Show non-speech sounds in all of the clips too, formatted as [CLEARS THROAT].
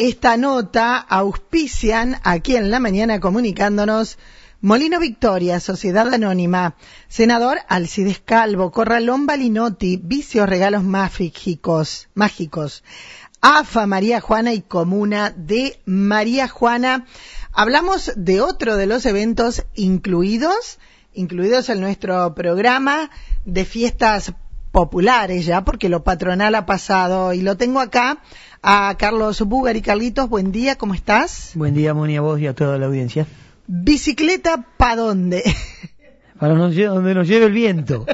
esta nota auspician aquí en la mañana comunicándonos Molino Victoria, Sociedad Anónima, Senador Alcides Calvo, Corralón Balinotti, Vicios Regalos Mágicos, Mágicos, AFA María Juana y Comuna de María Juana. Hablamos de otro de los eventos incluidos, incluidos en nuestro programa de fiestas populares ya, porque lo patronal ha pasado y lo tengo acá a Carlos Bugar y Carlitos. Buen día, ¿cómo estás? Buen día, Moni, a vos y a toda la audiencia. ¿Bicicleta pa' dónde? [LAUGHS] Para donde nos lleve el viento.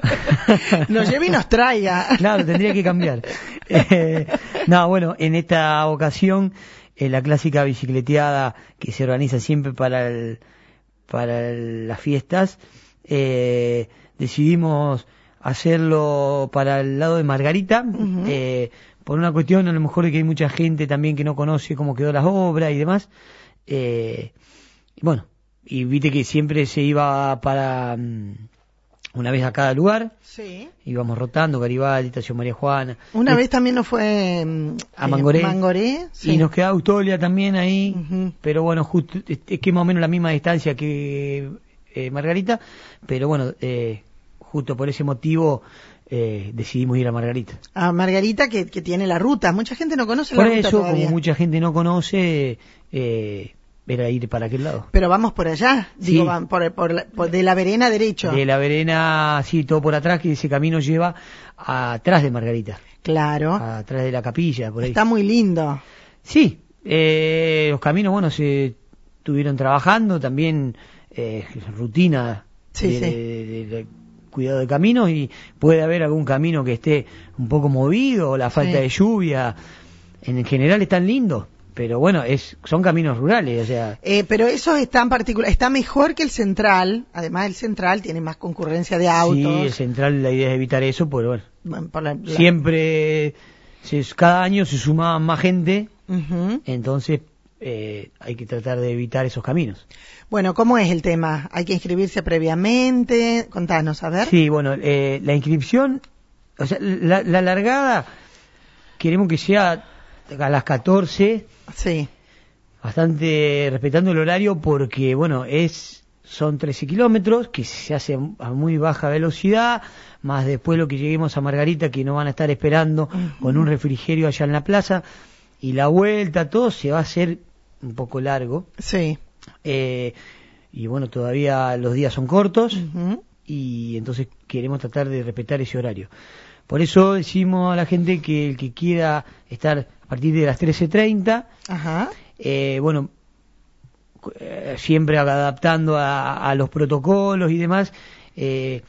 [LAUGHS] nos lleve y nos traiga. [LAUGHS] Claro, tendría que cambiar. Eh, no, bueno, en esta ocasión, eh, la clásica bicicleteada que se organiza siempre para, el, para las fiestas, eh, decidimos hacerlo para el lado de Margarita, eh, por una cuestión a lo mejor de que hay mucha gente también que no conoce cómo quedó las obras y demás. Eh, bueno, y viste que siempre se iba para mm, una vez a cada lugar. Sí. Íbamos rotando, Garibaldi, Estación María Juana. Una vez también nos fue mm, a Mangoré. Eh, Mangoré Y nos queda Autolia también ahí. Pero bueno, justo, es, que más o menos la misma distancia que eh, Margarita. Pero bueno, eh, justo por ese motivo eh, decidimos ir a Margarita. A Margarita que, que, tiene la ruta. Mucha gente no conoce la ruta. Por eso, como mucha gente no conoce, eh, era ir para aquel lado. Pero vamos por allá, digo, por, por, de la Verena derecho. De la Verena, sí, todo por atrás, que ese camino lleva atrás de Margarita. Claro. Atrás de la capilla, por ahí. Está muy lindo. Sí, eh, los caminos, bueno, se estuvieron trabajando, también eh, rutina sí, de, cuidado de caminos y puede haber algún camino que esté un poco movido, o la falta de lluvia. En general están lindos pero bueno, es, son caminos rurales, o sea. Eh, pero eso está en particular, está mejor que el central, además el central tiene más concurrencia de autos. Sí, el central la idea es evitar eso, pero bueno, siempre, cada año se suma más gente, entonces eh, hay que tratar de evitar esos caminos. Bueno, ¿cómo es el tema? ¿Hay que inscribirse previamente? Contanos, a ver. Sí, bueno, eh, la inscripción, o sea, la, la largada, queremos que sea a las 14. Sí. Bastante respetando el horario porque, bueno, es son 13 kilómetros que se hace a muy baja velocidad, más después lo que lleguemos a Margarita que no van a estar esperando con un refrigerio allá en la plaza y la vuelta, todo se va a hacer un poco largo. Sí. Eh, y bueno, todavía los días son cortos y entonces queremos tratar de respetar ese horario. Por eso decimos a la gente que el que quiera estar a partir de las 13.30, eh, bueno, eh, siempre adaptando a, los protocolos y demás, eh,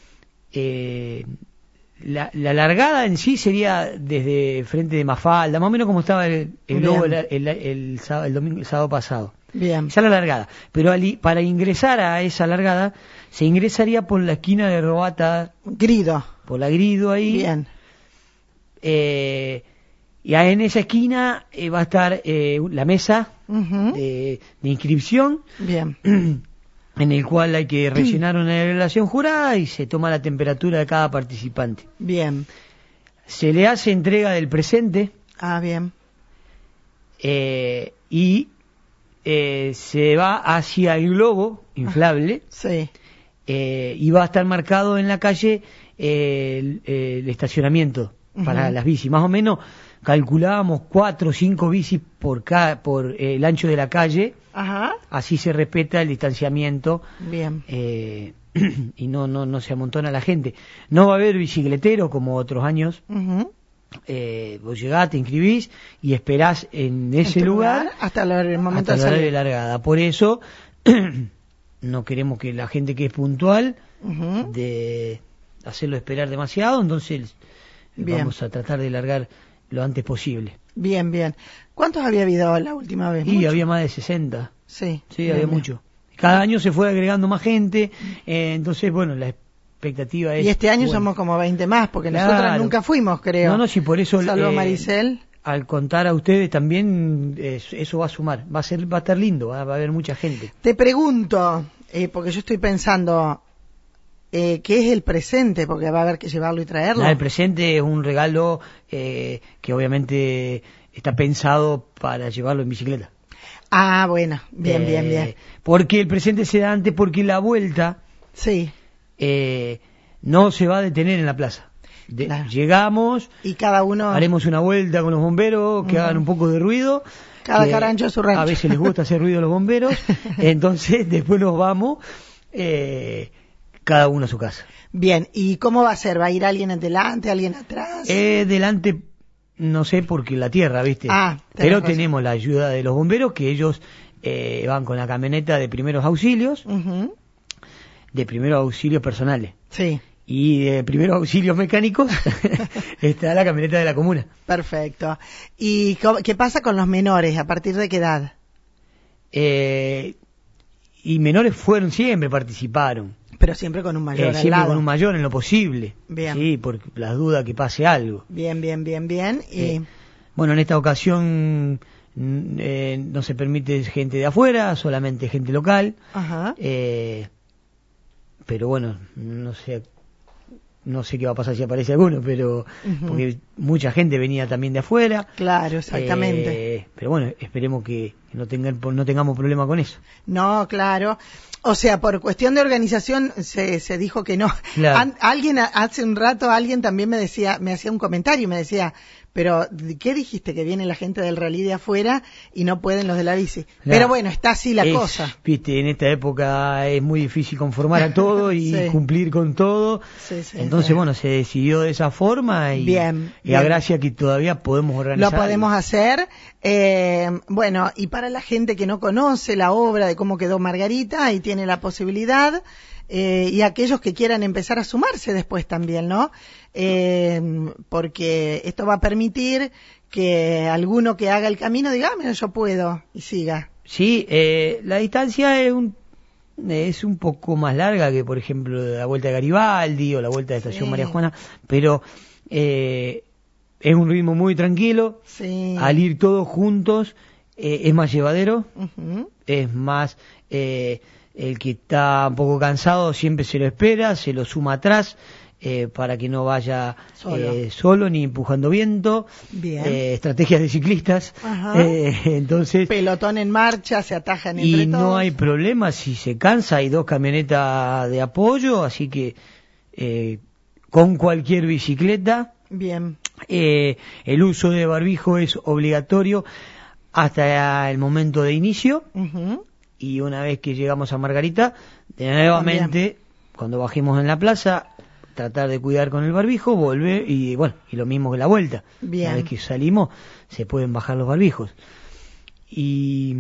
la, largada en sí sería desde frente de Mafalda, más o menos como estaba el, el el, sábado, pasado. Bien. Esa es la largada. Pero para ingresar a esa largada, se ingresaría por la esquina de Robata. Grido por la Grido ahí. Bien. Eh, y en esa esquina eh, va a estar eh, la mesa de, inscripción. Bien. [CLEARS THROAT] En el cual hay que [CLEARS THROAT] rellenar una relación jurada y se toma la temperatura de cada participante. Bien. Se le hace entrega del presente. Ah, bien. y se va hacia el globo inflable. sí. y va a estar marcado en la calle el, estacionamiento para las bicis. Más o menos calculábamos cuatro o cinco bicis por, cada, por eh, el ancho de la calle. Ajá. Así se respeta el distanciamiento. Bien. Eh, [CLEARS THROAT] y no, no, no se amontona la gente. No va a haber bicicletero como otros años. eh, vos llegás, te inscribís y esperás en ese lugar, hasta el momento hasta de largada. Por eso [CLEARS THROAT] no queremos que la gente que es puntual de hacerlo esperar demasiado, entonces vamos a tratar de largar lo antes posible. Bien, bien. ¿Cuántos había habido la última vez? Sí, había más de 60. Sí. Sí, había mucho. Cada año se fue agregando más gente, eh, entonces, bueno, la expectativa es... Y este año somos como 20 más, porque nosotros nunca fuimos, creo. No, no, sí, por eso... Salvo eh, Maricel. Al contar a ustedes también, eso va a sumar, va a ser va a estar lindo, va, a haber mucha gente. Te pregunto, eh, porque yo estoy pensando, eh, ¿qué es el presente? Porque va a haber que llevarlo y traerlo. el presente es un regalo eh, que obviamente está pensado para llevarlo en bicicleta. Ah, bueno, bien, bien, Eh, bien. Porque el presente se da antes, porque la vuelta Sí. eh, no se va a detener en la plaza. De- Claro. Llegamos, Y cada uno, haremos una vuelta con los bomberos, que hagan un poco de ruido. Cada carancho a su rancho. A veces les gusta hacer ruido a los bomberos. [LAUGHS] entonces, después nos vamos, eh, cada uno a su casa. bien. ¿Y cómo va a ser? ¿Va a ir alguien adelante, alguien atrás? Eh, delante, no sé, porque la tierra, ¿viste? Ah, Pero razón. tenemos la ayuda de los bomberos, que ellos eh, van con la camioneta de primeros auxilios, Ujú. de primeros auxilios personales. Sí, Y de primeros auxilios mecánicos [LAUGHS] [LAUGHS] está la camioneta de la comuna. perfecto. ¿Y qué pasa con los menores? ¿A partir de qué edad? Eh, y menores fueron siempre, participaron. Pero siempre con un mayor Eh, al siempre lado. con un mayor en lo posible. Bien. Sí, por las dudas que pase algo. Bien, bien, bien, bien. Y Eh, Bueno, en esta ocasión mm, eh, no se permite gente de afuera, solamente gente local. Ajá. Eh, pero bueno, no sé, no sé qué va a pasar si aparece alguno, pero porque mucha gente venía también de afuera. Claro, exactamente. Pero bueno, esperemos que no tengan, no tengamos problema con eso. No, claro. O sea, por cuestión de organización se, se dijo que no. Claro. An- alguien hace un rato alguien también me decía, me hacía un comentario y me decía, pero ¿de ¿qué dijiste que viene la gente del rally de afuera y no pueden los de la bici? Pero bueno, está así la Es, cosa. Viste, en esta época es muy difícil conformar a todo [LAUGHS] y Sí. cumplir con todo. Sí, sí, Entonces, bueno, se decidió de esa forma y, Bien, y a gracia que todavía podemos Lo organizar. podemos hacer. Eh, bueno, y para la gente que no conoce la obra de cómo quedó Margarita, ahí tiene la posibilidad. eh, y aquellos que quieran empezar a sumarse después también, ¿no? Eh, porque esto va a permitir que alguno que haga el camino diga, ah, mira, yo puedo, y siga. Sí, eh, la distancia es un, es un poco más larga que, por ejemplo, la vuelta de Garibaldi o la vuelta de Estación Sí. María Juana, pero eh, es un ritmo muy tranquilo. Sí. Al ir todos juntos eh, es más llevadero, es más eh, el que está un poco cansado siempre se lo espera, se lo suma atrás eh, para que no vaya Solo. eh, solo ni empujando viento. Bien. Eh, estrategias de ciclistas. Ajá. [LAUGHS] Eh, entonces Pelotón en marcha, se atajan entre y no hay problema si se cansa, hay dos camionetas de apoyo, así que con cualquier bicicleta Bien. el uso de barbijo es obligatorio hasta el momento de inicio y una vez que llegamos a Margarita, de nuevamente, cuando bajemos en la plaza, tratar de cuidar con el barbijo, volver y bueno, y lo mismo que la vuelta. Bien. Una vez que salimos, se pueden bajar los barbijos. Y,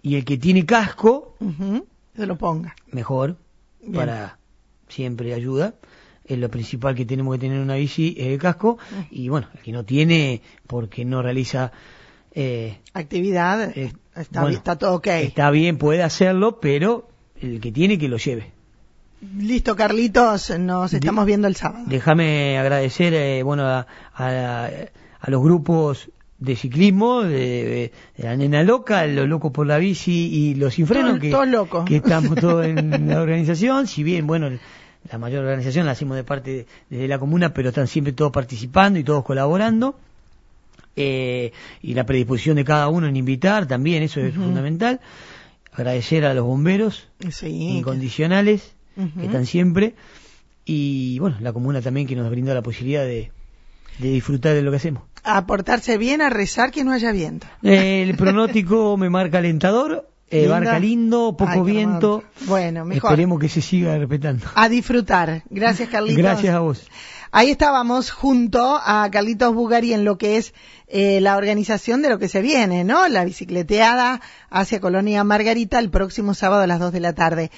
y el que tiene casco. Se lo ponga. mejor, Bien. para siempre ayuda. Es lo principal que tenemos que tener en una bici, es el casco. Y bueno, el que no tiene, porque no realiza... Eh, Actividad, Eh, está, bueno, está todo ok. Está bien, puede hacerlo, pero el que tiene que lo lleve. Listo, Carlitos, nos De- estamos viendo el sábado. Déjame agradecer eh, bueno, a, a- a los grupos de ciclismo, de, de la nena loca, los locos por la bici y los sin freno, que, locos. que estamos [LAUGHS] todos en la organización, si bien, bueno, la mayor organización la hacemos de parte de, la comuna, pero están siempre todos participando y todos colaborando. Eh, y la predisposición de cada uno en invitar también, eso es fundamental. Agradecer a los bomberos Sí. incondicionales que están siempre y bueno la comuna también que nos brinda la posibilidad de, de disfrutar de lo que hacemos A portarse bien, a rezar que no haya viento. El pronóstico me marca alentador eh, Lindo. barca lindo poco Ay, viento. Bueno, mejor. esperemos que se siga respetando A disfrutar. Gracias, Carlitos. gracias a vos Ahí estábamos junto a Carlitos Bugari en lo que es eh, la organización de lo que se viene, ¿no? La bicicleteada hacia Colonia Margarita el próximo sábado a las 2 de la tarde.